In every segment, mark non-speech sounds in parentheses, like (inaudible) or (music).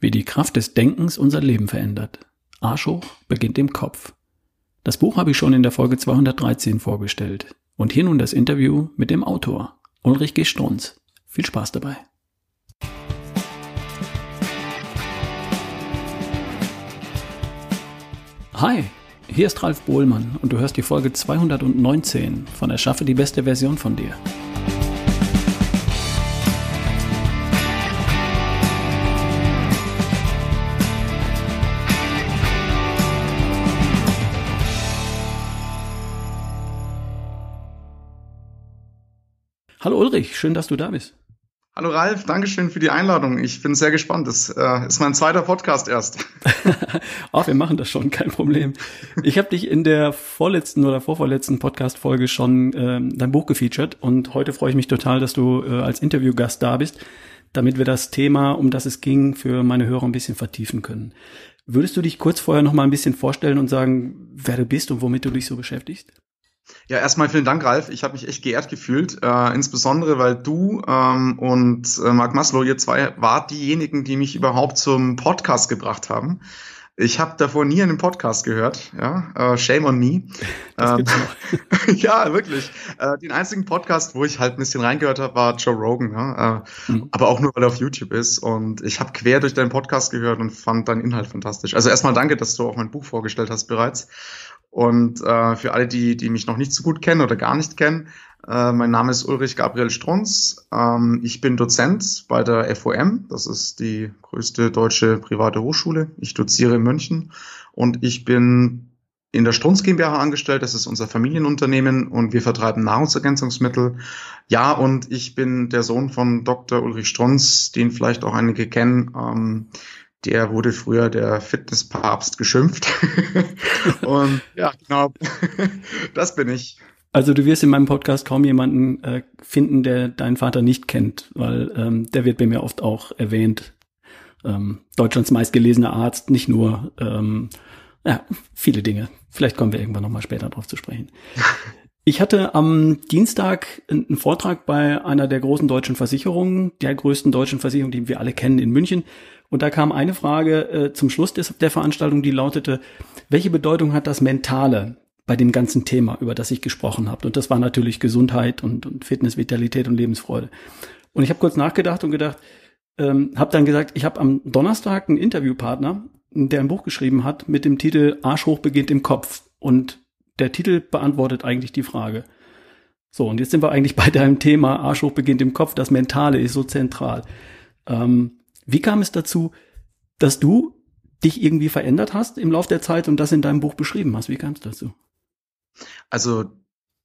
Wie die Kraft des Denkens unser Leben verändert. Arsch hoch beginnt im Kopf. Das Buch habe ich schon in der Folge 213 vorgestellt. Und hier nun das Interview mit dem Autor, Ulrich G. Strunz. Viel Spaß dabei. Hi, hier ist Ralf Bohlmann und du hörst die Folge 219 von Erschaffe die beste Version von dir. Hallo Ulrich, schön, dass du da bist. Hallo Ralf, Dankeschön für die Einladung. Ich bin sehr gespannt. Das äh, ist mein zweiter Podcast erst. (laughs) Ach, wir machen das schon, kein Problem. Ich habe dich in der vorletzten oder vorvorletzten Podcast-Folge schon ähm, dein Buch gefeatured und heute freue ich mich total, dass du äh, als Interviewgast da bist, damit wir das Thema, um das es ging, für meine Hörer ein bisschen vertiefen können. Würdest du dich kurz vorher noch mal ein bisschen vorstellen und sagen, wer du bist und womit du dich so beschäftigst? Ja, erstmal vielen Dank, Ralf. Ich habe mich echt geehrt gefühlt, äh, insbesondere weil du ähm, und äh, Mark Maslow, ihr zwei, wart diejenigen, die mich überhaupt zum Podcast gebracht haben. Ich habe davor nie einen Podcast gehört, ja, äh, shame on me. Ähm, (laughs) ja, wirklich. Äh, den einzigen Podcast, wo ich halt ein bisschen reingehört habe, war Joe Rogan, ja? äh, mhm. aber auch nur, weil er auf YouTube ist. Und ich habe quer durch deinen Podcast gehört und fand deinen Inhalt fantastisch. Also erstmal danke, dass du auch mein Buch vorgestellt hast bereits. Und äh, für alle, die, die mich noch nicht so gut kennen oder gar nicht kennen, äh, mein Name ist Ulrich Gabriel Strunz. Ähm, ich bin Dozent bei der FOM. Das ist die größte deutsche private Hochschule. Ich doziere in München und ich bin in der Strunz GmbH angestellt. Das ist unser Familienunternehmen und wir vertreiben Nahrungsergänzungsmittel. Ja, und ich bin der Sohn von Dr. Ulrich Strunz, den vielleicht auch einige kennen. Ähm, der wurde früher der Fitnesspapst geschimpft. (laughs) und ja, genau, (laughs) das bin ich. Also du wirst in meinem Podcast kaum jemanden äh, finden, der deinen Vater nicht kennt, weil ähm, der wird bei mir oft auch erwähnt. Ähm, Deutschlands meistgelesener Arzt, nicht nur ähm, ja, viele Dinge. Vielleicht kommen wir irgendwann nochmal später drauf zu sprechen. (laughs) Ich hatte am Dienstag einen Vortrag bei einer der großen deutschen Versicherungen, der größten deutschen Versicherung, die wir alle kennen in München. Und da kam eine Frage äh, zum Schluss des, der Veranstaltung, die lautete, welche Bedeutung hat das Mentale bei dem ganzen Thema, über das ich gesprochen habe? Und das war natürlich Gesundheit und, und Fitness, Vitalität und Lebensfreude. Und ich habe kurz nachgedacht und gedacht, ähm, habe dann gesagt, ich habe am Donnerstag einen Interviewpartner, der ein Buch geschrieben hat mit dem Titel Arsch hoch beginnt im Kopf. Und der Titel beantwortet eigentlich die Frage. So, und jetzt sind wir eigentlich bei deinem Thema Arsch hoch beginnt im Kopf. Das Mentale ist so zentral. Ähm, wie kam es dazu, dass du dich irgendwie verändert hast im Laufe der Zeit und das in deinem Buch beschrieben hast? Wie kam es dazu? Also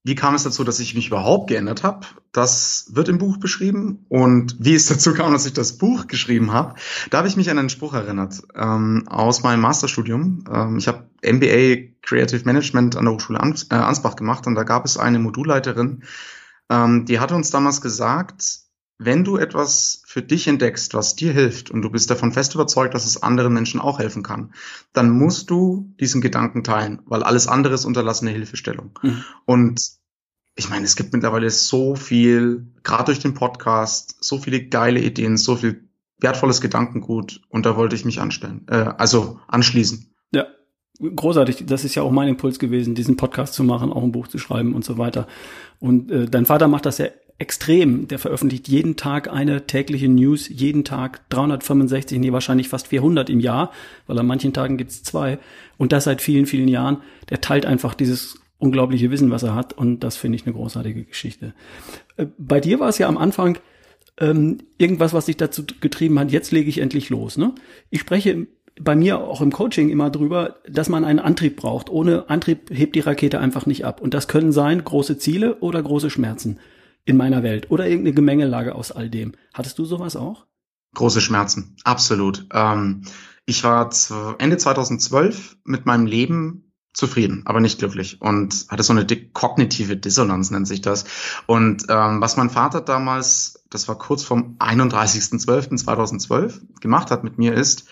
wie kam es dazu, dass ich mich überhaupt geändert habe? Das wird im Buch beschrieben. Und wie es (laughs) dazu kam, dass ich das Buch geschrieben habe, da habe ich mich an einen Spruch erinnert ähm, aus meinem Masterstudium. Ähm, ich habe MBA Creative Management an der Hochschule Ans äh, Ansbach gemacht und da gab es eine Modulleiterin, ähm, die hatte uns damals gesagt, wenn du etwas für dich entdeckst, was dir hilft und du bist davon fest überzeugt, dass es anderen Menschen auch helfen kann, dann musst du diesen Gedanken teilen, weil alles andere ist unterlassene Hilfestellung. Mhm. Und ich meine, es gibt mittlerweile so viel, gerade durch den Podcast, so viele geile Ideen, so viel wertvolles Gedankengut und da wollte ich mich anstellen, äh, also anschließen. Ja, großartig. Das ist ja auch mein Impuls gewesen, diesen Podcast zu machen, auch ein Buch zu schreiben und so weiter. Und äh, dein Vater macht das ja extrem. Der veröffentlicht jeden Tag eine tägliche News, jeden Tag 365, nee, wahrscheinlich fast 400 im Jahr, weil an manchen Tagen gibt's zwei. Und das seit vielen, vielen Jahren. Der teilt einfach dieses unglaubliche Wissen, was er hat. Und das finde ich eine großartige Geschichte. Äh, bei dir war es ja am Anfang ähm, irgendwas, was dich dazu getrieben hat, jetzt lege ich endlich los. Ne? Ich spreche bei mir auch im Coaching immer drüber, dass man einen Antrieb braucht. Ohne Antrieb hebt die Rakete einfach nicht ab. Und das können sein große Ziele oder große Schmerzen in meiner Welt oder irgendeine Gemengelage aus all dem. Hattest du sowas auch? Große Schmerzen, absolut. Ähm, ich war Ende 2012 mit meinem Leben zufrieden, aber nicht glücklich und hatte so eine kognitive Dissonanz, nennt sich das. Und ähm, was mein Vater damals, das war kurz vom 31.12.2012, gemacht hat mit mir ist,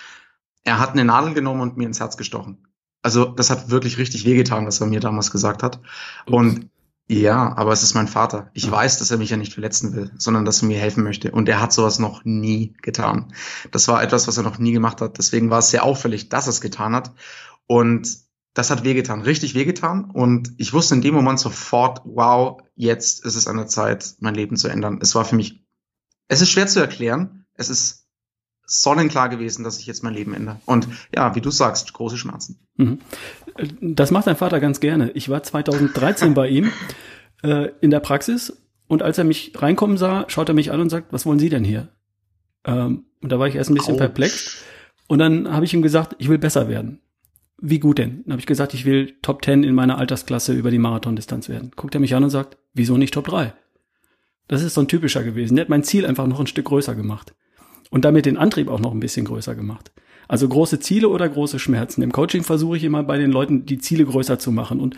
er hat eine Nadel genommen und mir ins Herz gestochen. Also das hat wirklich richtig wehgetan, was er mir damals gesagt hat. Und Ja, aber es ist mein Vater. Ich weiß, dass er mich ja nicht verletzen will, sondern dass er mir helfen möchte. Und er hat sowas noch nie getan. Das war etwas, was er noch nie gemacht hat. Deswegen war es sehr auffällig, dass er es getan hat. Und das hat wehgetan, richtig wehgetan. Und ich wusste in dem Moment sofort, wow, jetzt ist es an der Zeit, mein Leben zu ändern. Es war für mich, es ist schwer zu erklären. Es ist sonnenklar gewesen, dass ich jetzt mein Leben ändere. Und ja, wie du sagst, große Schmerzen. Mhm. Das macht dein Vater ganz gerne. Ich war 2013 bei ihm (laughs) äh, in der Praxis und als er mich reinkommen sah, schaut er mich an und sagt, was wollen Sie denn hier? Ähm, und da war ich erst ein bisschen Ouch. perplex. Und dann habe ich ihm gesagt, ich will besser werden. Wie gut denn? Dann habe ich gesagt, ich will Top 10 in meiner Altersklasse über die Marathondistanz werden. Guckt er mich an und sagt, wieso nicht Top 3? Das ist so ein typischer gewesen. Der hat mein Ziel einfach noch ein Stück größer gemacht. Und damit den Antrieb auch noch ein bisschen größer gemacht. Also große Ziele oder große Schmerzen. Im Coaching versuche ich immer bei den Leuten die Ziele größer zu machen. Und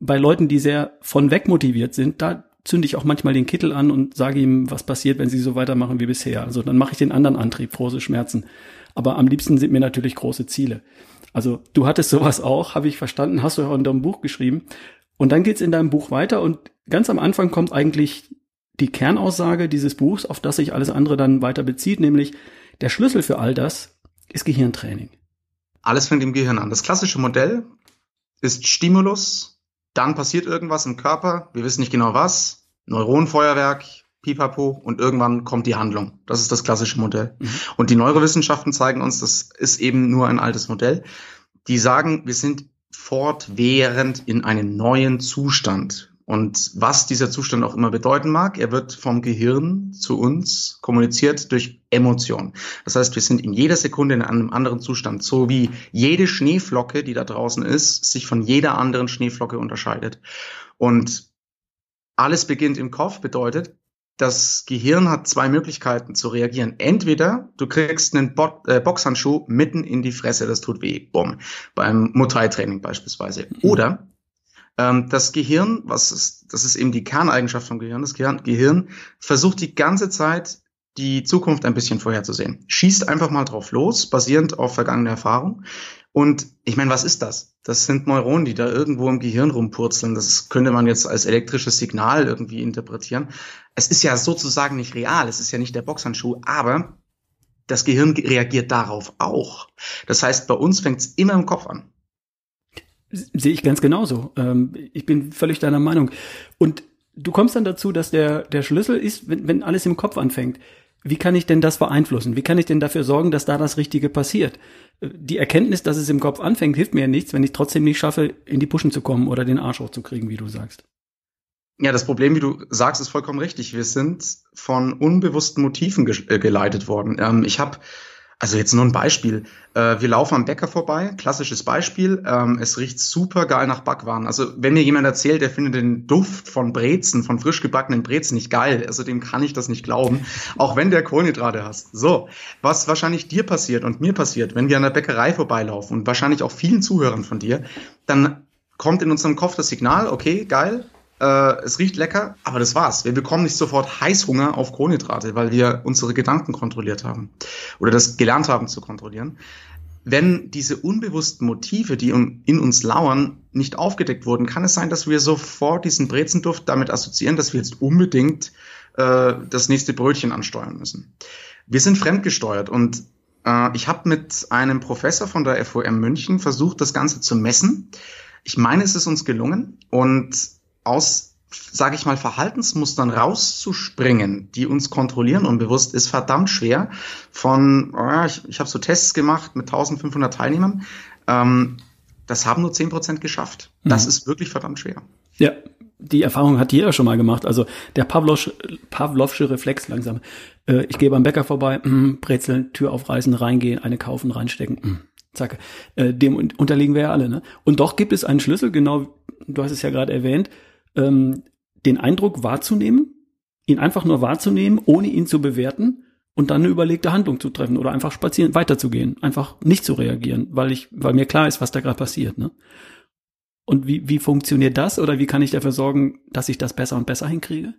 bei Leuten, die sehr von weg motiviert sind, da zünde ich auch manchmal den Kittel an und sage ihm, was passiert, wenn sie so weitermachen wie bisher. Also dann mache ich den anderen Antrieb, große Schmerzen. Aber am liebsten sind mir natürlich große Ziele. Also du hattest sowas auch, habe ich verstanden, hast du ja in deinem Buch geschrieben. Und dann geht's in deinem Buch weiter und ganz am Anfang kommt eigentlich die Kernaussage dieses Buchs, auf das sich alles andere dann weiter bezieht, nämlich der Schlüssel für all das ist Gehirntraining. Alles fängt im Gehirn an. Das klassische Modell ist Stimulus, dann passiert irgendwas im Körper, wir wissen nicht genau was, Neuronenfeuerwerk, pipapo und irgendwann kommt die Handlung. Das ist das klassische Modell. Mhm. Und die Neurowissenschaften zeigen uns, das ist eben nur ein altes Modell. Die sagen, wir sind fortwährend in einem neuen Zustand. Und was dieser Zustand auch immer bedeuten mag, er wird vom Gehirn zu uns kommuniziert durch Emotionen. Das heißt, wir sind in jeder Sekunde in einem anderen Zustand, so wie jede Schneeflocke, die da draußen ist, sich von jeder anderen Schneeflocke unterscheidet. Und alles beginnt im Kopf bedeutet, das Gehirn hat zwei Möglichkeiten zu reagieren. Entweder du kriegst einen Bo äh, Boxhandschuh mitten in die Fresse, das tut weh, bumm, beim Muay-Training beispielsweise. Mhm. Oder das Gehirn, was ist, das ist eben die Kerneigenschaft vom Gehirn, das Gehirn, Gehirn versucht die ganze Zeit die Zukunft ein bisschen vorherzusehen. Schießt einfach mal drauf los, basierend auf vergangene Erfahrung. Und ich meine, was ist das? Das sind Neuronen, die da irgendwo im Gehirn rumpurzeln. Das könnte man jetzt als elektrisches Signal irgendwie interpretieren. Es ist ja sozusagen nicht real, es ist ja nicht der Boxhandschuh, aber das Gehirn reagiert darauf auch. Das heißt, bei uns fängt es immer im Kopf an. Sehe ich ganz genauso. Ähm, ich bin völlig deiner Meinung. Und du kommst dann dazu, dass der, der Schlüssel ist, wenn, wenn alles im Kopf anfängt. Wie kann ich denn das beeinflussen? Wie kann ich denn dafür sorgen, dass da das Richtige passiert? Die Erkenntnis, dass es im Kopf anfängt, hilft mir ja nichts, wenn ich trotzdem nicht schaffe, in die Puschen zu kommen oder den Arsch hochzukriegen, wie du sagst. Ja, das Problem, wie du sagst, ist vollkommen richtig. Wir sind von unbewussten Motiven ge äh, geleitet worden. Ähm, ich habe also jetzt nur ein Beispiel. Äh, wir laufen am Bäcker vorbei, klassisches Beispiel. Ähm, es riecht super geil nach Backwaren. Also wenn mir jemand erzählt, der findet den Duft von Brezen, von frisch gebackenen Brezen nicht geil, also dem kann ich das nicht glauben, auch wenn der Kohlenhydrate hast. So, was wahrscheinlich dir passiert und mir passiert, wenn wir an der Bäckerei vorbeilaufen und wahrscheinlich auch vielen Zuhörern von dir, dann kommt in unserem Kopf das Signal, okay, geil, äh, es riecht lecker, aber das war's. Wir bekommen nicht sofort Heißhunger auf Kohlenhydrate, weil wir unsere Gedanken kontrolliert haben oder das gelernt haben zu kontrollieren. Wenn diese unbewussten Motive, die in uns lauern, nicht aufgedeckt wurden, kann es sein, dass wir sofort diesen Brezenduft damit assoziieren, dass wir jetzt unbedingt äh, das nächste Brötchen ansteuern müssen. Wir sind fremdgesteuert und äh, ich habe mit einem Professor von der FOM München versucht, das Ganze zu messen. Ich meine, es ist uns gelungen und aus, sage ich mal, Verhaltensmustern rauszuspringen, die uns kontrollieren unbewusst, ist verdammt schwer. Von, oh, ich, ich habe so Tests gemacht mit 1500 Teilnehmern. Ähm, das haben nur 10% geschafft. Das mhm. ist wirklich verdammt schwer. Ja, die Erfahrung hat jeder schon mal gemacht. Also der Pavlovsche, Pavlovsche Reflex langsam. Äh, ich gehe beim Bäcker vorbei, mm, Brezeln, Tür aufreißen, reingehen, eine kaufen, reinstecken. Mm, zack. Äh, dem unterliegen wir ja alle. Ne? Und doch gibt es einen Schlüssel, genau, du hast es ja gerade erwähnt, ähm, den Eindruck wahrzunehmen, ihn einfach nur wahrzunehmen, ohne ihn zu bewerten und dann eine überlegte Handlung zu treffen oder einfach spazieren, weiterzugehen, einfach nicht zu reagieren, weil ich, weil mir klar ist, was da gerade passiert. Ne? Und wie, wie funktioniert das oder wie kann ich dafür sorgen, dass ich das besser und besser hinkriege?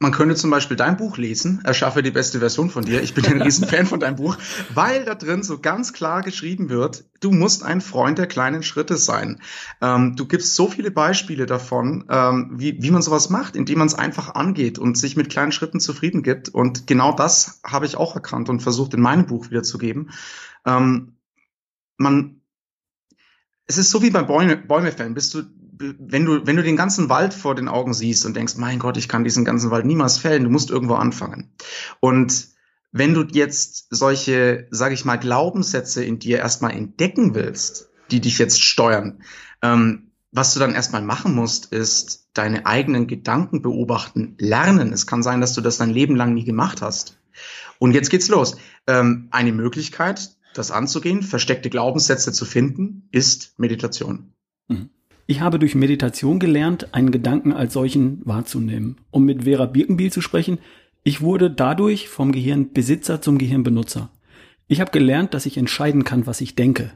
Man könnte zum Beispiel dein Buch lesen, erschaffe die beste Version von dir. Ich bin ein Riesenfan von deinem Buch, weil da drin so ganz klar geschrieben wird, du musst ein Freund der kleinen Schritte sein. Ähm, du gibst so viele Beispiele davon, ähm, wie, wie man sowas macht, indem man es einfach angeht und sich mit kleinen Schritten zufrieden gibt. Und genau das habe ich auch erkannt und versucht in meinem Buch wiederzugeben. Ähm, man, es ist so wie bei Bäume, Bäume. Bist du wenn du, wenn du den ganzen Wald vor den Augen siehst und denkst, mein Gott, ich kann diesen ganzen Wald niemals fällen, du musst irgendwo anfangen. Und wenn du jetzt solche, sage ich mal, Glaubenssätze in dir erstmal entdecken willst, die dich jetzt steuern, ähm, was du dann erstmal machen musst, ist deine eigenen Gedanken beobachten, lernen. Es kann sein, dass du das dein Leben lang nie gemacht hast. Und jetzt geht's los. Ähm, eine Möglichkeit, das anzugehen, versteckte Glaubenssätze zu finden, ist Meditation. Ich habe durch Meditation gelernt, einen Gedanken als solchen wahrzunehmen. Um mit Vera Birkenbiel zu sprechen, ich wurde dadurch vom Gehirnbesitzer zum Gehirnbenutzer. Ich habe gelernt, dass ich entscheiden kann, was ich denke.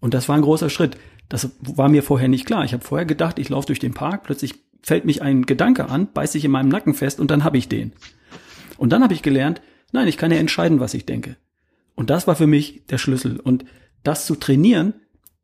Und das war ein großer Schritt. Das war mir vorher nicht klar. Ich habe vorher gedacht, ich laufe durch den Park, plötzlich fällt mich ein Gedanke an, beißt sich in meinem Nacken fest und dann habe ich den. Und dann habe ich gelernt, nein, ich kann ja entscheiden, was ich denke. Und das war für mich der Schlüssel. Und das zu trainieren,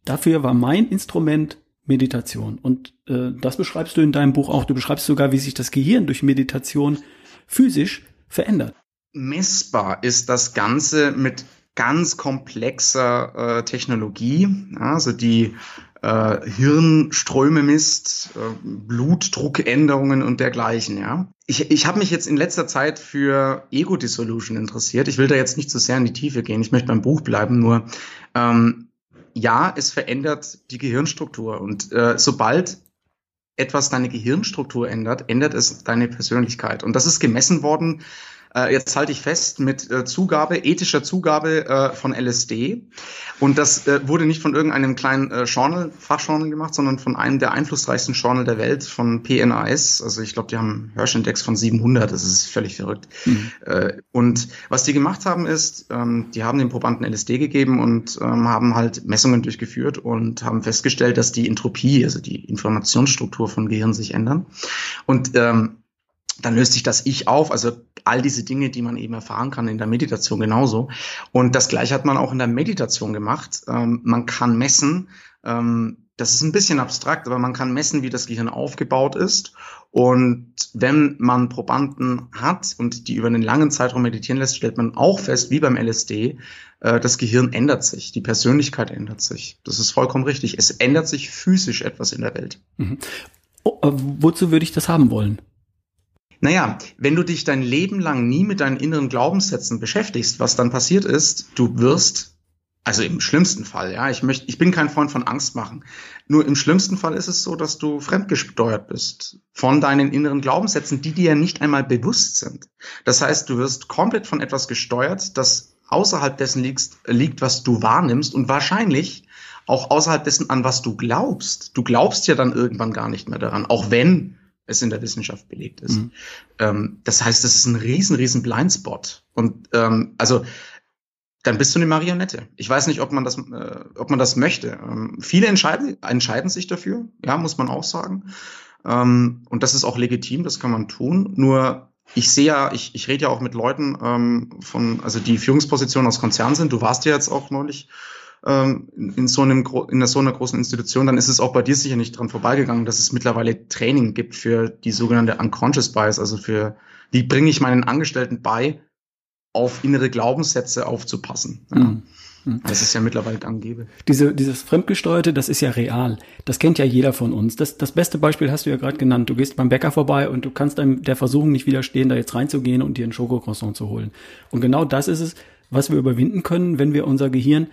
dafür war mein Instrument Meditation. Und äh, das beschreibst du in deinem Buch auch. Du beschreibst sogar, wie sich das Gehirn durch Meditation physisch verändert. Messbar ist das Ganze mit ganz komplexer äh, Technologie, also die äh, Hirnströme misst, äh, Blutdruckänderungen und dergleichen. Ja, ich, ich habe mich jetzt in letzter Zeit für Ego Dissolution interessiert. Ich will da jetzt nicht zu so sehr in die Tiefe gehen. Ich möchte beim Buch bleiben. Nur ähm, ja, es verändert die Gehirnstruktur. Und äh, sobald etwas deine Gehirnstruktur ändert, ändert es deine Persönlichkeit. Und das ist gemessen worden äh, jetzt halte ich fest, mit äh, Zugabe, ethischer Zugabe äh, von LSD. Und das äh, wurde nicht von irgendeinem kleinen äh, Journal, Fachjournal gemacht, sondern von einem der einflussreichsten Journal der Welt, von PNAS. Also ich glaube, die haben einen Hirsch-Index von 700, das ist völlig verrückt. Mhm. Äh, und was die gemacht haben ist, ähm, die haben den Probanden LSD gegeben und ähm, haben halt Messungen durchgeführt und haben festgestellt, dass die Entropie, also die Informationsstruktur von Gehirn sich ändern. Und ähm, dann löst sich das Ich auf, also all diese Dinge, die man eben erfahren kann in der Meditation genauso. Und das gleiche hat man auch in der Meditation gemacht. Ähm, man kann messen, ähm, das ist ein bisschen abstrakt, aber man kann messen, wie das Gehirn aufgebaut ist. Und wenn man Probanden hat und die über einen langen Zeitraum meditieren lässt, stellt man auch fest, wie beim LSD, äh, das Gehirn ändert sich, die Persönlichkeit ändert sich. Das ist vollkommen richtig. Es ändert sich physisch etwas in der Welt. Mhm. Oh, wozu würde ich das haben wollen? Naja, wenn du dich dein Leben lang nie mit deinen inneren Glaubenssätzen beschäftigst, was dann passiert ist, du wirst, also im schlimmsten Fall, ja, ich möchte, ich bin kein Freund von Angst machen. Nur im schlimmsten Fall ist es so, dass du fremdgesteuert bist von deinen inneren Glaubenssätzen, die dir nicht einmal bewusst sind. Das heißt, du wirst komplett von etwas gesteuert, das außerhalb dessen liegt, liegt was du wahrnimmst und wahrscheinlich auch außerhalb dessen, an was du glaubst. Du glaubst ja dann irgendwann gar nicht mehr daran, auch wenn es in der Wissenschaft belegt ist. Mhm. Ähm, das heißt, das ist ein riesen, riesen Blindspot. Und ähm, also dann bist du eine Marionette. Ich weiß nicht, ob man das, äh, ob man das möchte. Ähm, viele entscheiden, entscheiden sich dafür, ja, muss man auch sagen. Ähm, und das ist auch legitim, das kann man tun. Nur ich sehe ja, ich, ich rede ja auch mit Leuten ähm, von, also die Führungspositionen aus Konzernen sind. Du warst ja jetzt auch neulich ähm, in so einem in so einer großen Institution, dann ist es auch bei dir sicher nicht dran vorbeigegangen, dass es mittlerweile Training gibt für die sogenannte Unconscious Bias, also für wie bringe ich meinen Angestellten bei, auf innere Glaubenssätze aufzupassen. Ja. Mhm. mhm. Das ist ja mittlerweile gang Diese, dieses Fremdgesteuerte, das ist ja real. Das kennt ja jeder von uns. Das, das beste Beispiel hast du ja gerade genannt. Du gehst beim Bäcker vorbei und du kannst einem der Versuchung nicht widerstehen, da jetzt reinzugehen und dir ein Schokocroissant zu holen. Und genau das ist es, was wir überwinden können, wenn wir unser Gehirn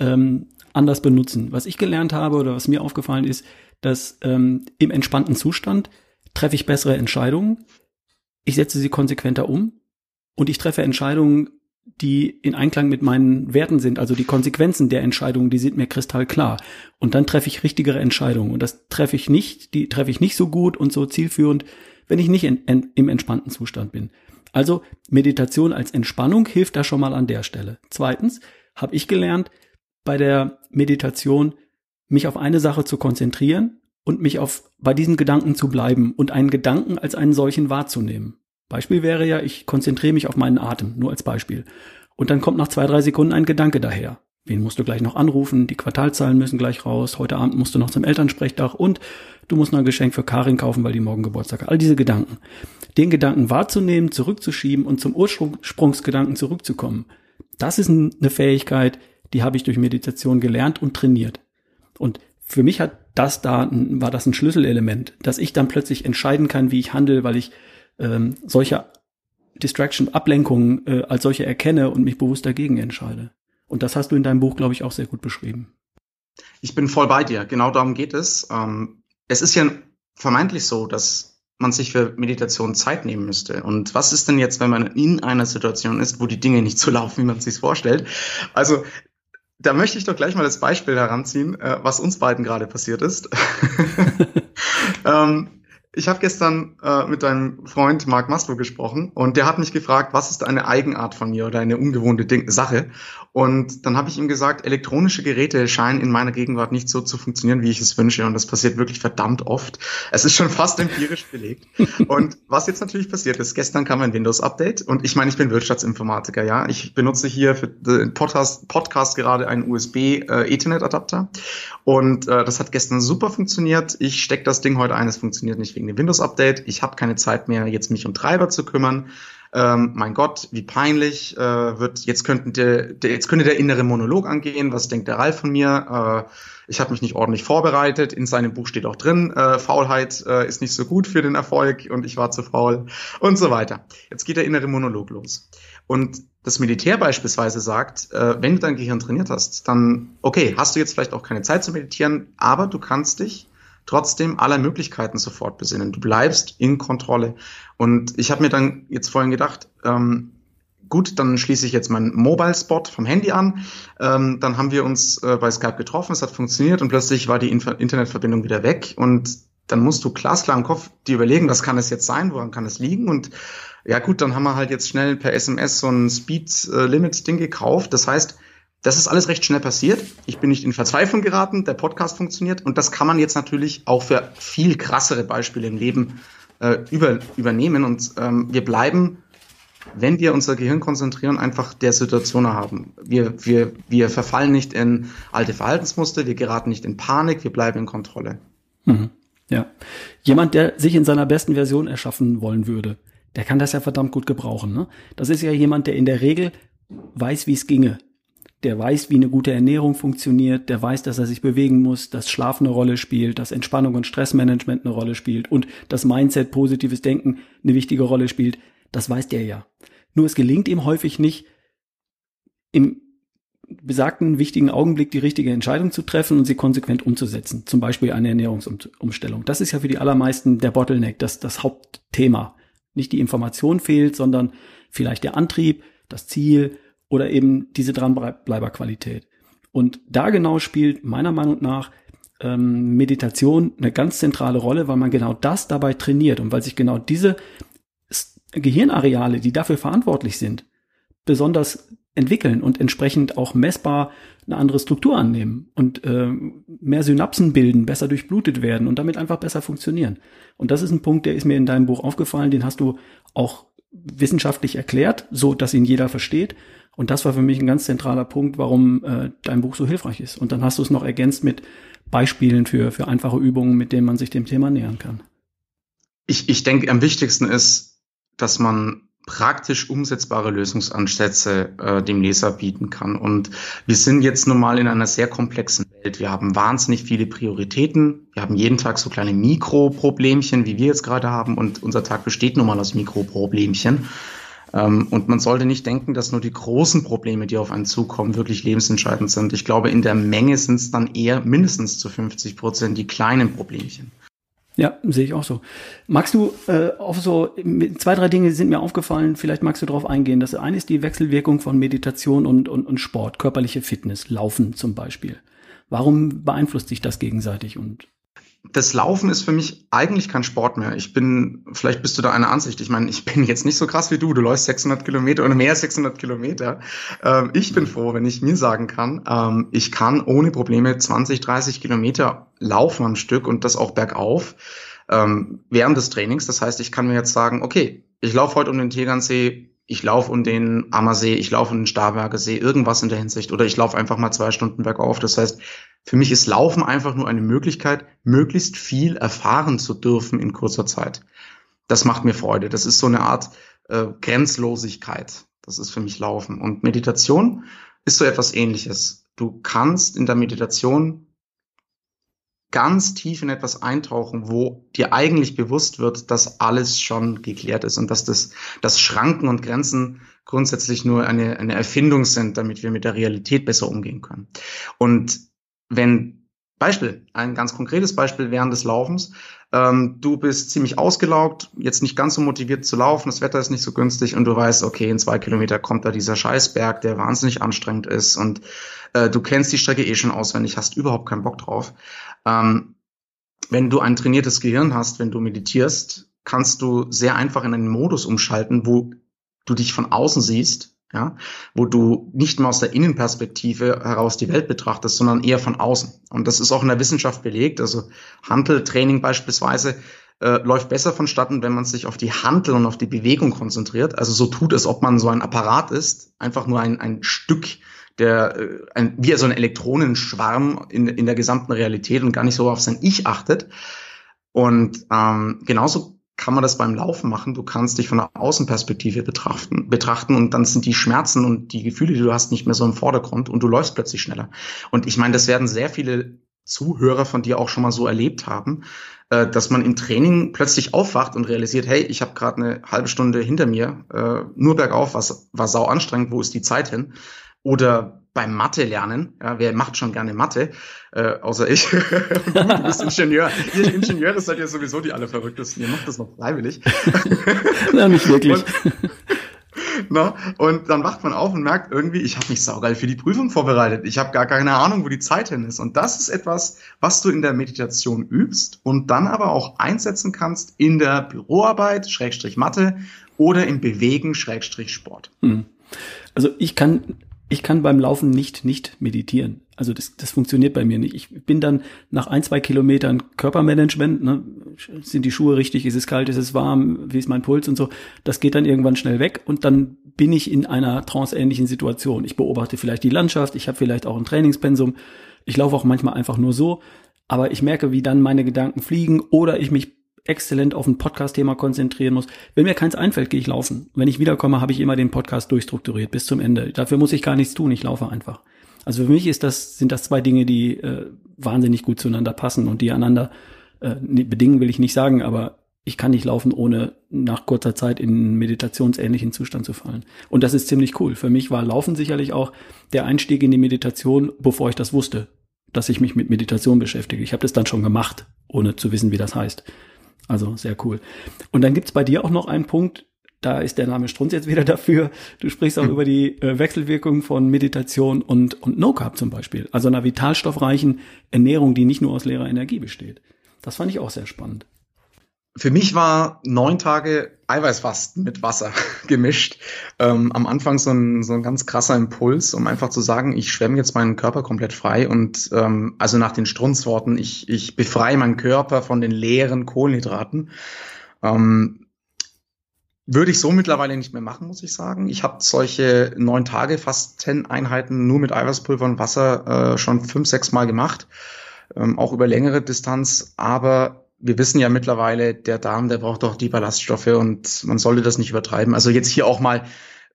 ähm, anders benutzen. Was ich gelernt habe oder was mir aufgefallen ist, dass ähm, im entspannten Zustand treffe ich bessere Entscheidungen, ich setze sie konsequenter um und ich treffe Entscheidungen, die in Einklang mit meinen Werten sind, also die Konsequenzen der Entscheidungen, die sind mir kristallklar. Und dann treffe ich richtigere Entscheidungen. Und das treffe ich nicht, die treffe ich nicht so gut und so zielführend, wenn ich nicht in, in, im entspannten Zustand bin. Also Meditation als Entspannung hilft da schon mal an der Stelle. Zweitens habe ich gelernt, bei der Meditation, mich auf eine Sache zu konzentrieren und mich auf, bei diesem Gedanken zu bleiben und einen Gedanken als einen solchen wahrzunehmen. Beispiel wäre ja, ich konzentriere mich auf meinen Atem, nur als Beispiel. Und dann kommt nach zwei, drei Sekunden ein Gedanke daher. Wen musst du gleich noch anrufen? Die Quartalzahlen müssen gleich raus. Heute Abend musst du noch zum Elternsprechtag und du musst noch ein Geschenk für Karin kaufen, weil die morgen Geburtstag hat. All diese Gedanken. Den Gedanken wahrzunehmen, zurückzuschieben und zum Ursprungsgedanken zurückzukommen. Das ist eine Fähigkeit, die habe ich durch Meditation gelernt und trainiert. Und für mich hat das da, war das ein Schlüsselelement, dass ich dann plötzlich entscheiden kann, wie ich handle, weil ich ähm, solche Distraction, Ablenkungen äh, als solche erkenne und mich bewusst dagegen entscheide. Und das hast du in deinem Buch, glaube ich, auch sehr gut beschrieben. Ich bin voll bei dir. Genau darum geht es. Ähm, es ist ja vermeintlich so, dass man sich für Meditation Zeit nehmen müsste. Und was ist denn jetzt, wenn man in einer Situation ist, wo die Dinge nicht so laufen, wie man es sich vorstellt? Also da möchte ich doch gleich mal das Beispiel heranziehen, äh, was uns beiden gerade passiert ist. (laughs) (laughs) ähm, ich habe gestern äh, mit deinem Freund Marc Maslow gesprochen und der hat mich gefragt, was ist eine Eigenart von mir oder eine ungewohnte Ding Sache. Und dann habe ich ihm gesagt, elektronische Geräte scheinen in meiner Gegenwart nicht so zu funktionieren, wie ich es wünsche. Und das passiert wirklich verdammt oft. Es ist schon fast empirisch belegt. und was jetzt natürlich passiert ist, gestern kam ein Windows-Update und ich meine, ich bin Wirtschaftsinformatiker, ja. Ich benutze hier für den Podcast, Podcast gerade einen USB-Ethernet-Adapter. Äh, und äh, das hat gestern super funktioniert. Ich stecke das Ding heute ein, es funktioniert nicht wegen dem Windows-Update. Ich habe keine Zeit mehr, jetzt mich um Treiber zu kümmern ähm, mein Gott, wie peinlich, äh, wird, jetzt könnten der, der, jetzt könnte der innere Monolog angehen, was denkt der Ralf von mir? Äh, ich habe mich nicht ordentlich vorbereitet. In seinem Buch steht auch drin, äh, Faulheit äh, ist nicht so gut für den Erfolg und ich war zu faul und so weiter. Jetzt geht der innere Monolog los. Und das Militär beispielsweise sagt, äh, wenn du dein Gehirn trainiert hast, dann, okay, hast du jetzt vielleicht auch keine Zeit zu meditieren, aber du kannst dich trotzdem aller Möglichkeiten sofort besinnen. Du bleibst in Kontrolle. Und ich habe mir dann jetzt vorhin gedacht, ähm, gut, dann schließe ich jetzt meinen Mobile-Spot vom Handy an. Ähm, dann haben wir uns äh, bei Skype getroffen, es hat funktioniert und plötzlich war die Inf Internetverbindung wieder weg und dann musst du glasklar im Kopf dir überlegen, was kann es jetzt sein, woran kann es liegen und ja gut, dann haben wir halt jetzt schnell per SMS so ein Speed-Limit-Ding gekauft. Das heißt, das ist alles recht schnell passiert. Ich bin nicht in Verzweiflung geraten, der Podcast funktioniert und das kann man jetzt natürlich auch für viel krassere Beispiele im Leben äh, über, übernehmen und ähm, wir bleiben, wenn wir unser Gehirn konzentrieren, einfach der Situation haben. Wir, wir, wir verfallen nicht in alte Verhaltensmuster, wir geraten nicht in Panik, wir bleiben in Kontrolle. Mhm. Ja. Jemand, der sich in seiner besten Version erschaffen wollen würde, der kann das ja verdammt gut gebrauchen. Ne? Das ist ja jemand, der in der Regel weiß, wie es ginge der weiß, wie eine gute Ernährung funktioniert, der weiß, dass er sich bewegen muss, dass Schlaf eine Rolle spielt, dass Entspannung und Stressmanagement eine Rolle spielt und das Mindset, positives Denken eine wichtige Rolle spielt. Das weiß der ja. Nur es gelingt ihm häufig nicht, im besagten wichtigen Augenblick die richtige Entscheidung zu treffen und sie konsequent umzusetzen. Zum Beispiel eine Ernährungsumstellung. Das ist ja für die allermeisten der Bottleneck, das, das Hauptthema. Nicht die Information fehlt, sondern vielleicht der Antrieb, das Ziel oder eben diese Dranbleiberqualität. Und da genau spielt meiner Meinung nach ähm, Meditation eine ganz zentrale Rolle, weil man genau das dabei trainiert und weil sich genau diese Gehirnareale, die dafür verantwortlich sind, besonders entwickeln und entsprechend auch messbar eine andere Struktur annehmen und äh, mehr Synapsen bilden, besser durchblutet werden und damit einfach besser funktionieren. Und das ist ein Punkt, der ist mir in deinem Buch aufgefallen, den hast du auch wissenschaftlich erklärt, so dass ihn jeder versteht. Und das war für mich ein ganz zentraler Punkt, warum äh, dein Buch so hilfreich ist. Und dann hast du es noch ergänzt mit Beispielen für, für einfache Übungen, mit denen man sich dem Thema nähern kann. Ich, ich denke, am wichtigsten ist, dass man praktisch umsetzbare Lösungsansätze äh, dem Leser bieten kann. Und wir sind jetzt nun mal in einer sehr komplexen Welt. Wir haben wahnsinnig viele Prioritäten. Wir haben jeden Tag so kleine Mikroproblemchen, wie wir jetzt gerade haben. Und unser Tag besteht nun mal aus Mikroproblemchen. Ähm, und man sollte nicht denken, dass nur die großen Probleme, die auf einen zukommen, wirklich lebensentscheidend sind. Ich glaube, in der Menge sind es dann eher mindestens zu 50 Prozent die kleinen Problemchen. Ja, sehe ich auch so. Magst du äh, auf so zwei, drei Dinge sind mir aufgefallen, vielleicht magst du darauf eingehen. Das eine ist die Wechselwirkung von Meditation und, und, und Sport, körperliche Fitness, Laufen zum Beispiel. Warum beeinflusst sich das gegenseitig und das Laufen ist für mich eigentlich kein Sport mehr. Ich bin, vielleicht bist du da einer Ansicht. Ich meine, ich bin jetzt nicht so krass wie du. Du läufst 600 Kilometer oder mehr als 600 Kilometer. Ähm, ich bin froh, wenn ich mir sagen kann, ähm, ich kann ohne Probleme 20, 30 Kilometer laufen am Stück und das auch bergauf ähm, während des Trainings. Das heißt, ich kann mir jetzt sagen, okay, ich laufe heute um den Tegernsee, ich laufe um den Ammersee, ich laufe um den Starberger See, irgendwas in der Hinsicht. Oder ich laufe einfach mal zwei Stunden bergauf. Das heißt, für mich ist Laufen einfach nur eine Möglichkeit, möglichst viel erfahren zu dürfen in kurzer Zeit. Das macht mir Freude. Das ist so eine Art äh, Grenzlosigkeit. Das ist für mich Laufen. Und Meditation ist so etwas ähnliches. Du kannst in der Meditation ganz tief in etwas eintauchen, wo dir eigentlich bewusst wird, dass alles schon geklärt ist und dass das, dass Schranken und Grenzen grundsätzlich nur eine, eine Erfindung sind, damit wir mit der Realität besser umgehen können. Und wenn Beispiel, ein ganz konkretes Beispiel während des Laufens. Ähm, du bist ziemlich ausgelaugt, jetzt nicht ganz so motiviert zu laufen, das Wetter ist nicht so günstig und du weißt, okay, in zwei Kilometer kommt da dieser Scheißberg, der wahnsinnig anstrengend ist und äh, du kennst die Strecke eh schon auswendig, hast überhaupt keinen Bock drauf. Ähm, wenn du ein trainiertes Gehirn hast, wenn du meditierst, kannst du sehr einfach in einen Modus umschalten, wo du dich von außen siehst ja, wo du nicht mehr aus der Innenperspektive heraus die Welt betrachtest, sondern eher von außen. Und das ist auch in der Wissenschaft belegt. Also Handeltraining beispielsweise äh, läuft besser vonstatten, wenn man sich auf die Handel und auf die Bewegung konzentriert. Also so tut es, ob man so ein Apparat ist, einfach nur ein, ein Stück der äh, ein, wie so ein Elektronenschwarm in, in der gesamten Realität und gar nicht so auf sein Ich achtet. Und ähm, genauso kann man das beim Laufen machen. Du kannst dich von der Außenperspektive betrachten, betrachten und dann sind die Schmerzen und die Gefühle, die du hast, nicht mehr so im Vordergrund und du läufst plötzlich schneller. Und ich meine, das werden sehr viele Zuhörer von dir auch schon mal so erlebt haben, äh, dass man im Training plötzlich aufwacht und realisiert, hey, ich habe gerade eine halbe Stunde hinter mir, äh, nur bergauf, was war sau anstrengend, wo ist die Zeit hin? Oder beim Mathe lernen. Ja, wer macht schon gerne Mathe, äh, außer ich. (laughs) du bist Ingenieur. Ihr Ingenieure seid ja sowieso die allerverrücktesten. Ihr macht das noch freiwillig. (laughs) Na, nicht wirklich. Und, (laughs) na, und dann wacht man auf und merkt irgendwie, ich habe mich saugeil für die Prüfung vorbereitet. Ich habe gar keine Ahnung, wo die Zeit hin ist. Und das ist etwas, was du in der Meditation übst und dann aber auch einsetzen kannst in der Büroarbeit, Schrägstrich Mathe oder im Bewegen, Schrägstrich Sport. Hm. Also ich kann ich kann beim Laufen nicht nicht meditieren. Also das, das funktioniert bei mir nicht. Ich bin dann nach ein, zwei Kilometern Körpermanagement, ne, sind die Schuhe richtig, ist es kalt, ist es warm, wie ist mein Puls und so, das geht dann irgendwann schnell weg und dann bin ich in einer tranceähnlichen Situation. Ich beobachte vielleicht die Landschaft, ich habe vielleicht auch ein Trainingspensum, ich laufe auch manchmal einfach nur so, aber ich merke, wie dann meine Gedanken fliegen oder ich mich exzellent auf ein Podcast-Thema konzentrieren muss. Wenn mir keins einfällt, gehe ich laufen. Wenn ich wiederkomme, habe ich immer den Podcast durchstrukturiert bis zum Ende. Dafür muss ich gar nichts tun, ich laufe einfach. Also für mich ist das, sind das zwei Dinge, die äh, wahnsinnig gut zueinander passen und die einander äh, bedingen, will ich nicht sagen, aber ich kann nicht laufen, ohne nach kurzer Zeit in einen meditationsähnlichen Zustand zu fallen. Und das ist ziemlich cool. Für mich war Laufen sicherlich auch der Einstieg in die Meditation, bevor ich das wusste, dass ich mich mit Meditation beschäftige. Ich habe das dann schon gemacht, ohne zu wissen, wie das heißt. Also sehr cool. Und dann gibt's bei dir auch noch einen Punkt, da ist der Name Strunz jetzt wieder (laughs) dafür. Du sprichst auch mhm. über die äh, Wechselwirkung von Meditation und, und No Carb zum Beispiel. Also einer vitalstoffreichen Ernährung, die nicht nur aus leerer Energie besteht. Das fand ich auch sehr spannend. Für mich war neun Tage Eiweißfasten mit Wasser (laughs) gemischt. Ähm, am Anfang so ein, so ein ganz krasser Impuls, um einfach zu sagen, ich schwemme jetzt meinen Körper komplett frei und ähm, also nach den Strunzworten, ich, ich befreie meinen Körper von den leeren Kohlenhydraten. Ähm, würde ich so mittlerweile nicht mehr machen, muss ich sagen. Ich habe solche neun Tage Fasteneinheiten nur mit Eiweißpulver und Wasser äh, schon fünf, sechs Mal gemacht, ähm, auch über längere Distanz. Aber wir wissen ja mittlerweile, der Darm, der braucht auch die Ballaststoffe und man sollte das nicht übertreiben. Also jetzt hier auch mal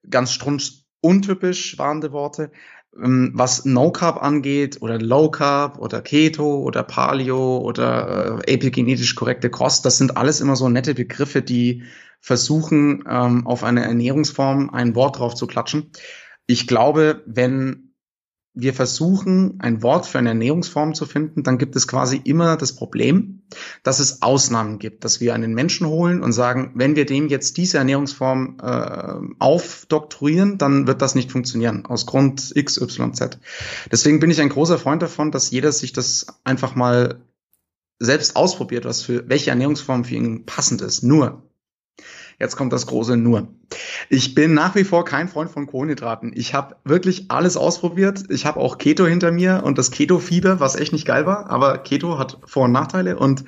ganz strunz untypisch warnende Worte. Ähm, was No Carb angeht oder Low Carb oder Keto oder Paleo oder äh, epigenetisch korrekte Kost, das sind alles immer so nette Begriffe, die versuchen, ähm, auf eine Ernährungsform ein Wort drauf zu klatschen. Ich glaube, wenn wir versuchen, ein Wort für eine Ernährungsform zu finden, dann gibt es quasi immer das Problem, dass es Ausnahmen gibt, dass wir einen Menschen holen und sagen, wenn wir dem jetzt diese Ernährungsform äh, aufdoktorieren, dann wird das nicht funktionieren, aus Grund X, Y, Z. Deswegen bin ich ein großer Freund davon, dass jeder sich das einfach mal selbst ausprobiert, was für welche Ernährungsform für ihn passend ist. Nur Jetzt kommt das große Nur. Ich bin nach wie vor kein Freund von Kohlenhydraten. Ich habe wirklich alles ausprobiert. Ich habe auch Keto hinter mir und das Keto-Fieber, was echt nicht geil war. Aber Keto hat Vor- und Nachteile. Und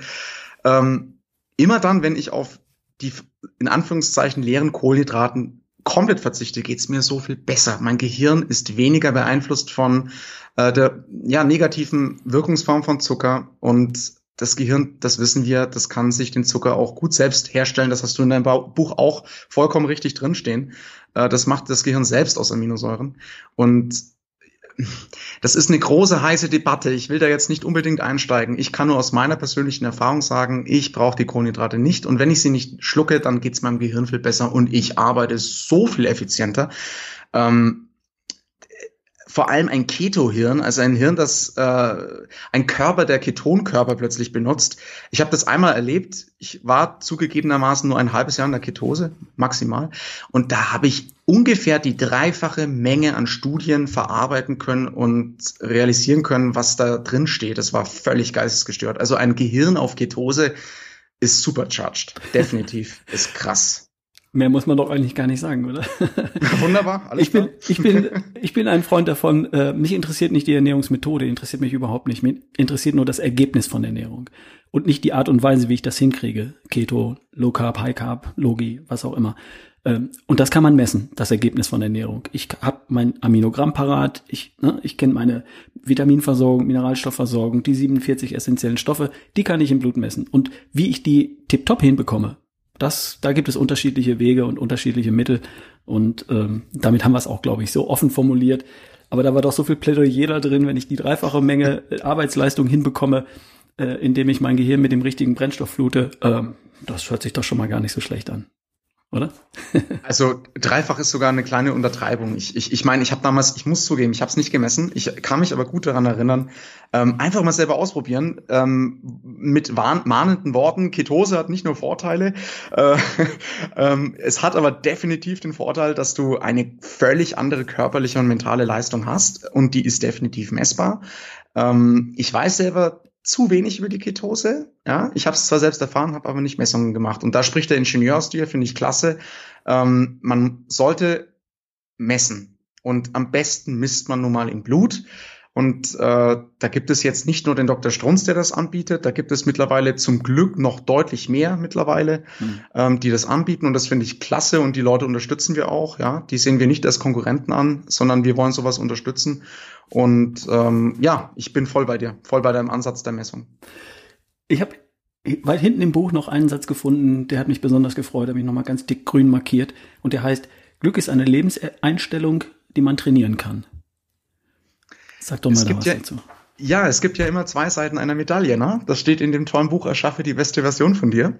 ähm, immer dann, wenn ich auf die in Anführungszeichen leeren Kohlenhydraten komplett verzichte, geht's mir so viel besser. Mein Gehirn ist weniger beeinflusst von äh, der ja, negativen Wirkungsform von Zucker und das Gehirn, das wissen wir, das kann sich den Zucker auch gut selbst herstellen. Das hast du in deinem Buch auch vollkommen richtig drinstehen. Äh, das macht das Gehirn selbst aus Aminosäuren. Und das ist eine große heiße Debatte. Ich will da jetzt nicht unbedingt einsteigen. Ich kann nur aus meiner persönlichen Erfahrung sagen, ich brauche die Kohlenhydrate nicht. Und wenn ich sie nicht schlucke, dann geht's meinem Gehirn viel besser und ich arbeite so viel effizienter. Ähm, vor allem ein Keto-Hirn, also ein Hirn, das äh, ein Körper, der Ketonkörper plötzlich benutzt. Ich habe das einmal erlebt. Ich war zugegebenermaßen nur ein halbes Jahr in der Ketose, maximal. Und da habe ich ungefähr die dreifache Menge an Studien verarbeiten können und realisieren können, was da drin steht. Das war völlig geistesgestört. Also ein Gehirn auf Ketose ist supercharged. Definitiv. (laughs) ist krass. Mehr muss man doch eigentlich gar nicht sagen, oder? (laughs) Wunderbar. Alles ich bin, ich bin, ich bin ein Freund davon. Äh, mich interessiert nicht die Ernährungsmethode, interessiert mich überhaupt nicht. Mich interessiert nur das Ergebnis von Ernährung und nicht die Art und Weise, wie ich das hinkriege. Keto, Low Carb, High Carb, Logi, was auch immer. Ähm, und das kann man messen, das Ergebnis von Ernährung. Ich habe mein Aminogramm parat, ich, ne, ich kenne meine Vitaminversorgung, Mineralstoffversorgung, die 47 essentiellen Stoffe, die kann ich im Blut messen. Und wie ich die tiptop hinbekomme, das, da gibt es unterschiedliche Wege und unterschiedliche Mittel. Und ähm, damit haben wir es auch, glaube ich, so offen formuliert. Aber da war doch so viel Plädoyer da drin, wenn ich die dreifache Menge äh, Arbeitsleistung hinbekomme, äh, indem ich mein Gehirn mit dem richtigen Brennstoff flute, äh, das hört sich doch schon mal gar nicht so schlecht an oder? (laughs) also dreifach ist sogar eine kleine Untertreibung. Ich ich, ich meine, ich habe damals, ich muss zugeben, ich habe es nicht gemessen. Ich kann mich aber gut daran erinnern. Ähm, einfach mal selber ausprobieren. Ähm, mit warn, mahnenden Worten. Ketose hat nicht nur Vorteile. Äh, (laughs) ähm, es hat aber definitiv den Vorteil, dass du eine völlig andere körperliche und mentale Leistung hast. Und die ist definitiv messbar. Ähm, ich weiß selber, zu wenig über die Ketose. Ja, ich habe es zwar selbst erfahren, habe aber nicht Messungen gemacht. Und da spricht der Ingenieur aus dir, finde ich klasse. Ähm, man sollte messen. Und am besten misst man nun mal im Blut. Und äh, da gibt es jetzt nicht nur den Dr. Strunz, der das anbietet, da gibt es mittlerweile zum Glück noch deutlich mehr mittlerweile, mhm. ähm, die das anbieten. Und das finde ich klasse und die Leute unterstützen wir auch. Ja, Die sehen wir nicht als Konkurrenten an, sondern wir wollen sowas unterstützen. Und ähm, ja, ich bin voll bei dir, voll bei deinem Ansatz der Messung. Ich habe weit hinten im Buch noch einen Satz gefunden, der hat mich besonders gefreut, habe ich nochmal ganz dick grün markiert. Und der heißt, Glück ist eine Lebenseinstellung, die man trainieren kann. Sag doch mal was ja, dazu. Ja, es gibt ja immer zwei Seiten einer Medaille, ne? Das steht in dem tollen Buch Erschaffe die beste Version von dir.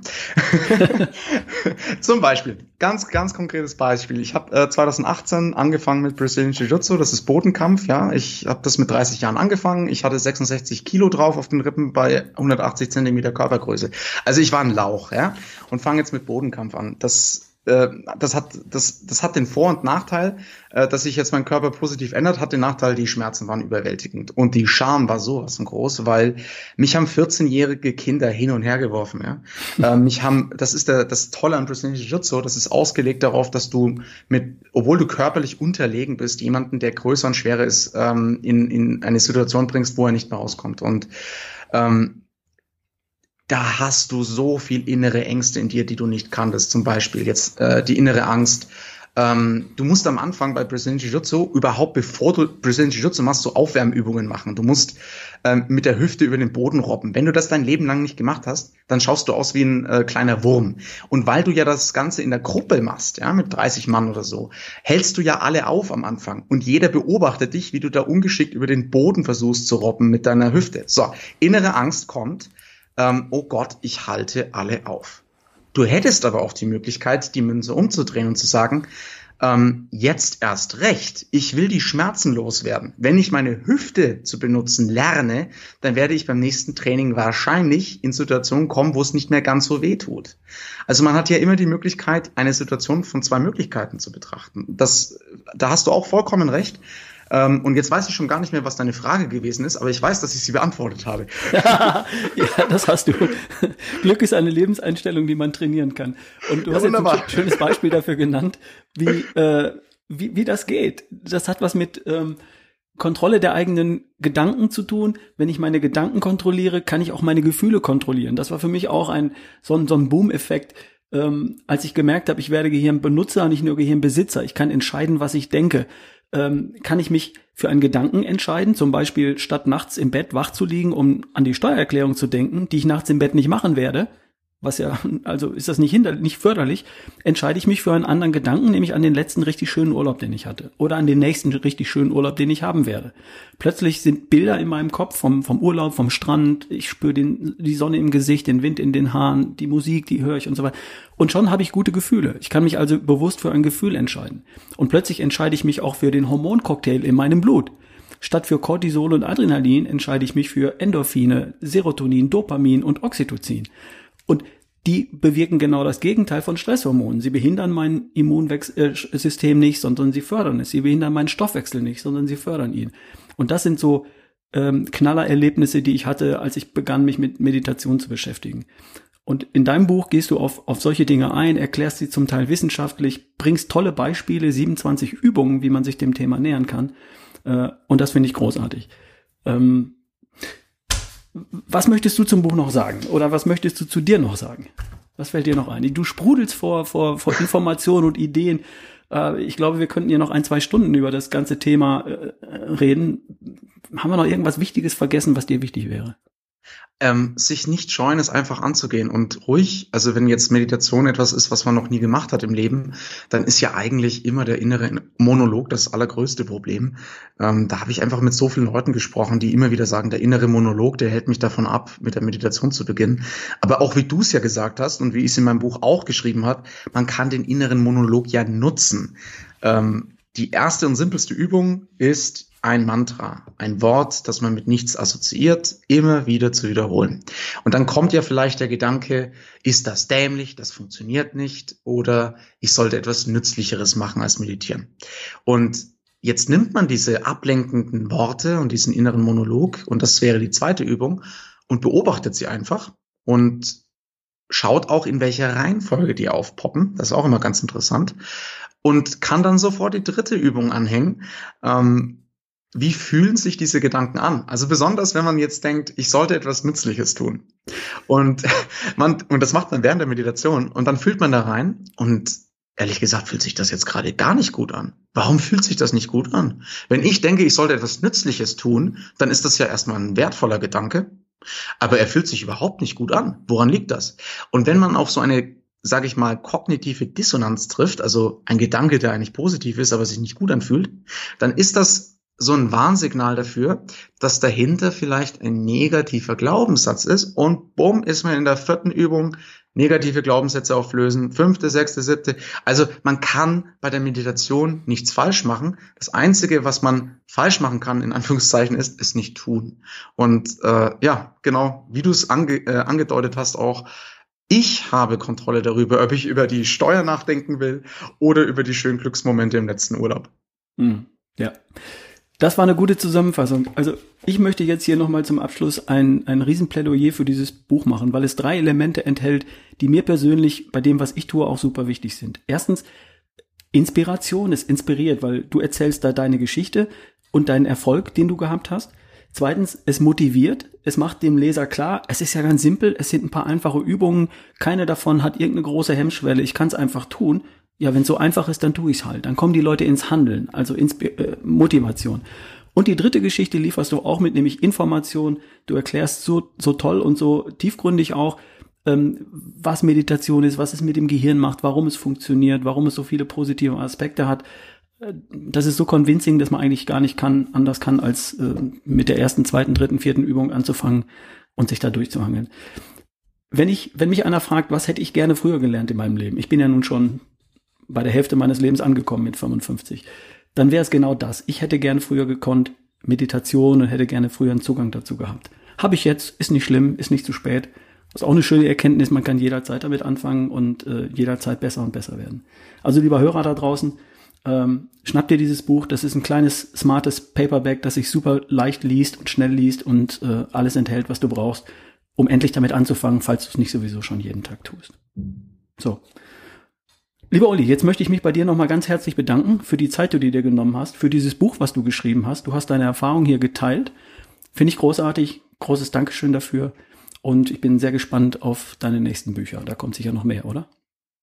(laughs) (laughs) Zum Beispiel, ganz, ganz konkretes Beispiel. Ich habe äh, 2018 angefangen mit Brazilian Jiu-Jitsu, das ist Bodenkampf, ja. Ich habe das mit 30 Jahren angefangen. Ich hatte 66 Kilo drauf auf den Rippen bei 180 Zentimeter Körpergröße. Also ich war ein Lauch, ja. Und fange jetzt mit Bodenkampf an. Das äh, das hat, das, das hat den Vor- und Nachteil, äh, dass sich jetzt mein Körper positiv ändert, hat den Nachteil, die Schmerzen waren überwältigend. Und die Scham war sowas von groß, weil mich haben 14-jährige Kinder hin und her geworfen, ja. (laughs) äh, mich haben, das ist der, das Tolle an Brazilian Jiu-Jitsu, das ist ausgelegt darauf, dass du mit, obwohl du körperlich unterlegen bist, jemanden, der größer und schwerer ist, ähm, in, in eine Situation bringst, wo er nicht mehr rauskommt. Und ähm, da hast du so viel innere Ängste in dir, die du nicht kanntest. Zum Beispiel jetzt äh, die innere Angst. Ähm, du musst am Anfang bei Brazilian Jiu-Jitsu überhaupt, bevor du Brazilian Jiu-Jitsu machst, so Aufwärmübungen machen. Du musst ähm, mit der Hüfte über den Boden robben. Wenn du das dein Leben lang nicht gemacht hast, dann schaust du aus wie ein äh, kleiner Wurm. Und weil du ja das Ganze in der Gruppe machst, ja, mit 30 Mann oder so, hältst du ja alle auf am Anfang. Und jeder beobachtet dich, wie du da ungeschickt über den Boden versuchst zu robben mit deiner Hüfte. So, innere Angst kommt ähm, oh Gott, ich halte alle auf. Du hättest aber auch die Möglichkeit, die Münze umzudrehen und zu sagen, ähm, jetzt erst recht, ich will die Schmerzen loswerden. Wenn ich meine Hüfte zu benutzen lerne, dann werde ich beim nächsten Training wahrscheinlich in Situationen kommen, wo es nicht mehr ganz so weh tut. Also man hat ja immer die Möglichkeit, eine Situation von zwei Möglichkeiten zu betrachten. Das, da hast du auch vollkommen recht. Ähm, und jetzt weiß ich schon gar nicht mehr, was deine Frage gewesen ist, aber ich weiß, dass ich sie beantwortet habe. (laughs) ja, das hast du. Glück ist eine Lebenseinstellung, die man trainieren kann. Und du ja, hast wunderbar. jetzt ein schönes Beispiel dafür genannt, wie, äh, wie, wie das geht. Das hat was mit ähm, Kontrolle der eigenen Gedanken zu tun. Wenn ich meine Gedanken kontrolliere, kann ich auch meine Gefühle kontrollieren. Das war für mich auch ein so ein, so ein Boom-Effekt ähm, als ich gemerkt habe, ich werde Gehirnbenutzer, nicht nur Gehirnbesitzer. Ich kann entscheiden, was ich denke. Ähm, kann ich mich für einen Gedanken entscheiden, zum Beispiel statt nachts im Bett wach zu liegen, um an die Steuererklärung zu denken, die ich nachts im Bett nicht machen werde, was ja, also ist das nicht hinder, nicht förderlich, entscheide ich mich für einen anderen Gedanken, nämlich an den letzten richtig schönen Urlaub, den ich hatte. Oder an den nächsten richtig schönen Urlaub, den ich haben werde. Plötzlich sind Bilder in meinem Kopf vom, vom Urlaub, vom Strand, ich spüre den, die Sonne im Gesicht, den Wind in den Haaren, die Musik, die höre ich und so weiter. Und schon habe ich gute Gefühle. Ich kann mich also bewusst für ein Gefühl entscheiden. Und plötzlich entscheide ich mich auch für den Hormoncocktail in meinem Blut. Statt für Cortisol und Adrenalin entscheide ich mich für Endorphine, Serotonin, Dopamin und Oxytocin. Und die bewirken genau das Gegenteil von Stresshormonen. Sie behindern mein Immunsystem nicht, sondern sie fördern es. Sie behindern meinen Stoffwechsel nicht, sondern sie fördern ihn. Und das sind so ähm, Knallererlebnisse, die ich hatte, als ich begann, mich mit Meditation zu beschäftigen. Und in deinem Buch gehst du auf, auf solche Dinge ein, erklärst sie zum Teil wissenschaftlich, bringst tolle Beispiele, 27 Übungen, wie man sich dem Thema nähern kann. Äh, und das finde ich großartig. Ähm, was möchtest du zum Buch noch sagen? Oder was möchtest du zu dir noch sagen? Was fällt dir noch ein? Du sprudelst vor, vor, vor (laughs) Informationen und Ideen. Äh, ich glaube, wir könnten hier noch ein, zwei Stunden über das ganze Thema äh, reden. Haben wir noch irgendwas Wichtiges vergessen, was dir wichtig wäre? Ähm, sich nicht scheuen, es einfach anzugehen und ruhig, also wenn jetzt Meditation etwas ist, was man noch nie gemacht hat im Leben, dann ist ja eigentlich immer der innere Monolog das allergrößte Problem. Ähm, da habe ich einfach mit so vielen Leuten gesprochen, die immer wieder sagen, der innere Monolog, der hält mich davon ab, mit der Meditation zu beginnen. Aber auch wie du es ja gesagt hast und wie ich es in meinem Buch auch geschrieben habe, man kann den inneren Monolog ja nutzen. Ähm, die erste und simpelste Übung ist ein Mantra, ein Wort, das man mit nichts assoziiert, immer wieder zu wiederholen. Und dann kommt ja vielleicht der Gedanke, ist das dämlich, das funktioniert nicht oder ich sollte etwas Nützlicheres machen als meditieren. Und jetzt nimmt man diese ablenkenden Worte und diesen inneren Monolog, und das wäre die zweite Übung, und beobachtet sie einfach und schaut auch, in welcher Reihenfolge die aufpoppen. Das ist auch immer ganz interessant. Und kann dann sofort die dritte Übung anhängen. Ähm, wie fühlen sich diese Gedanken an? Also besonders, wenn man jetzt denkt, ich sollte etwas Nützliches tun. Und (laughs) man, und das macht man während der Meditation. Und dann fühlt man da rein und ehrlich gesagt fühlt sich das jetzt gerade gar nicht gut an. Warum fühlt sich das nicht gut an? Wenn ich denke, ich sollte etwas Nützliches tun, dann ist das ja erstmal ein wertvoller Gedanke. Aber er fühlt sich überhaupt nicht gut an. Woran liegt das? Und wenn man auf so eine sage ich mal, kognitive Dissonanz trifft, also ein Gedanke, der eigentlich positiv ist, aber sich nicht gut anfühlt, dann ist das so ein Warnsignal dafür, dass dahinter vielleicht ein negativer Glaubenssatz ist und bumm, ist man in der vierten Übung negative Glaubenssätze auflösen, fünfte, sechste, siebte. Also man kann bei der Meditation nichts falsch machen. Das Einzige, was man falsch machen kann, in Anführungszeichen, ist es nicht tun. Und äh, ja, genau, wie du es ange äh, angedeutet hast auch, ich habe Kontrolle darüber, ob ich über die Steuer nachdenken will oder über die schönen Glücksmomente im letzten Urlaub. Hm, ja. Das war eine gute Zusammenfassung. Also ich möchte jetzt hier nochmal zum Abschluss ein, ein Riesenplädoyer für dieses Buch machen, weil es drei Elemente enthält, die mir persönlich bei dem, was ich tue, auch super wichtig sind. Erstens, Inspiration ist inspiriert, weil du erzählst da deine Geschichte und deinen Erfolg, den du gehabt hast. Zweitens, es motiviert, es macht dem Leser klar, es ist ja ganz simpel, es sind ein paar einfache Übungen, keine davon hat irgendeine große Hemmschwelle, ich kann es einfach tun ja, wenn es so einfach ist, dann tue ich halt. Dann kommen die Leute ins Handeln, also Insp äh, Motivation. Und die dritte Geschichte lieferst du auch mit, nämlich Information. Du erklärst so, so toll und so tiefgründig auch, ähm, was Meditation ist, was es mit dem Gehirn macht, warum es funktioniert, warum es so viele positive Aspekte hat. Äh, das ist so convincing, dass man eigentlich gar nicht kann, anders kann, als äh, mit der ersten, zweiten, dritten, vierten Übung anzufangen und sich da durchzuhangeln. Wenn ich, wenn mich einer fragt, was hätte ich gerne früher gelernt in meinem Leben? Ich bin ja nun schon bei der Hälfte meines Lebens angekommen mit 55. Dann wäre es genau das. Ich hätte gerne früher gekonnt Meditation und hätte gerne früher einen Zugang dazu gehabt. Habe ich jetzt, ist nicht schlimm, ist nicht zu spät. Ist auch eine schöne Erkenntnis, man kann jederzeit damit anfangen und äh, jederzeit besser und besser werden. Also lieber Hörer da draußen, ähm, schnapp dir dieses Buch, das ist ein kleines, smartes Paperback, das sich super leicht liest und schnell liest und äh, alles enthält, was du brauchst, um endlich damit anzufangen, falls du es nicht sowieso schon jeden Tag tust. So, Lieber Olli, jetzt möchte ich mich bei dir nochmal ganz herzlich bedanken für die Zeit, die du dir genommen hast, für dieses Buch, was du geschrieben hast. Du hast deine Erfahrung hier geteilt. Finde ich großartig. Großes Dankeschön dafür. Und ich bin sehr gespannt auf deine nächsten Bücher. Da kommt sicher noch mehr, oder?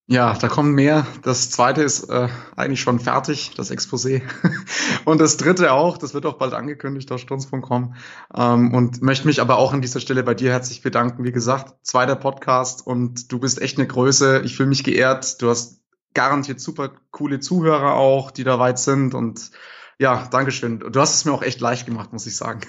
Ja, da kommen mehr. Das zweite ist äh, eigentlich schon fertig, das Exposé. (laughs) und das dritte auch, das wird auch bald angekündigt auf stunz.com. Ähm, und möchte mich aber auch an dieser Stelle bei dir herzlich bedanken. Wie gesagt, zweiter Podcast und du bist echt eine Größe. Ich fühle mich geehrt. Du hast garantiert super coole Zuhörer auch, die da weit sind und ja, Dankeschön. Du hast es mir auch echt leicht gemacht, muss ich sagen.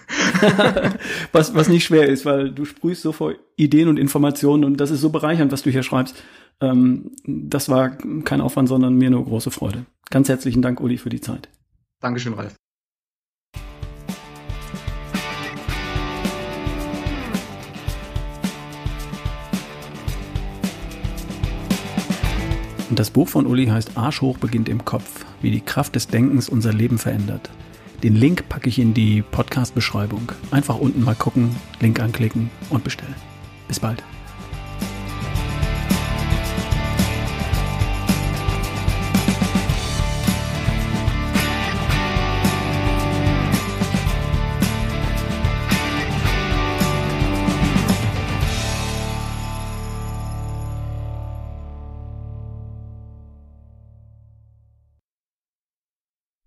(laughs) (laughs) was, was nicht schwer ist, weil du sprühst so vor Ideen und Informationen und das ist so bereichernd, was du hier schreibst. Ähm, das war kein Aufwand, sondern mir nur große Freude. Ganz herzlichen Dank, Uli, für die Zeit. Dankeschön, Ralf. Und das Buch von Uli heißt Arsch hoch beginnt im Kopf, wie die Kraft des Denkens unser Leben verändert. Den Link packe ich in die Podcast-Beschreibung. Einfach unten mal gucken, Link anklicken und bestellen. Bis bald.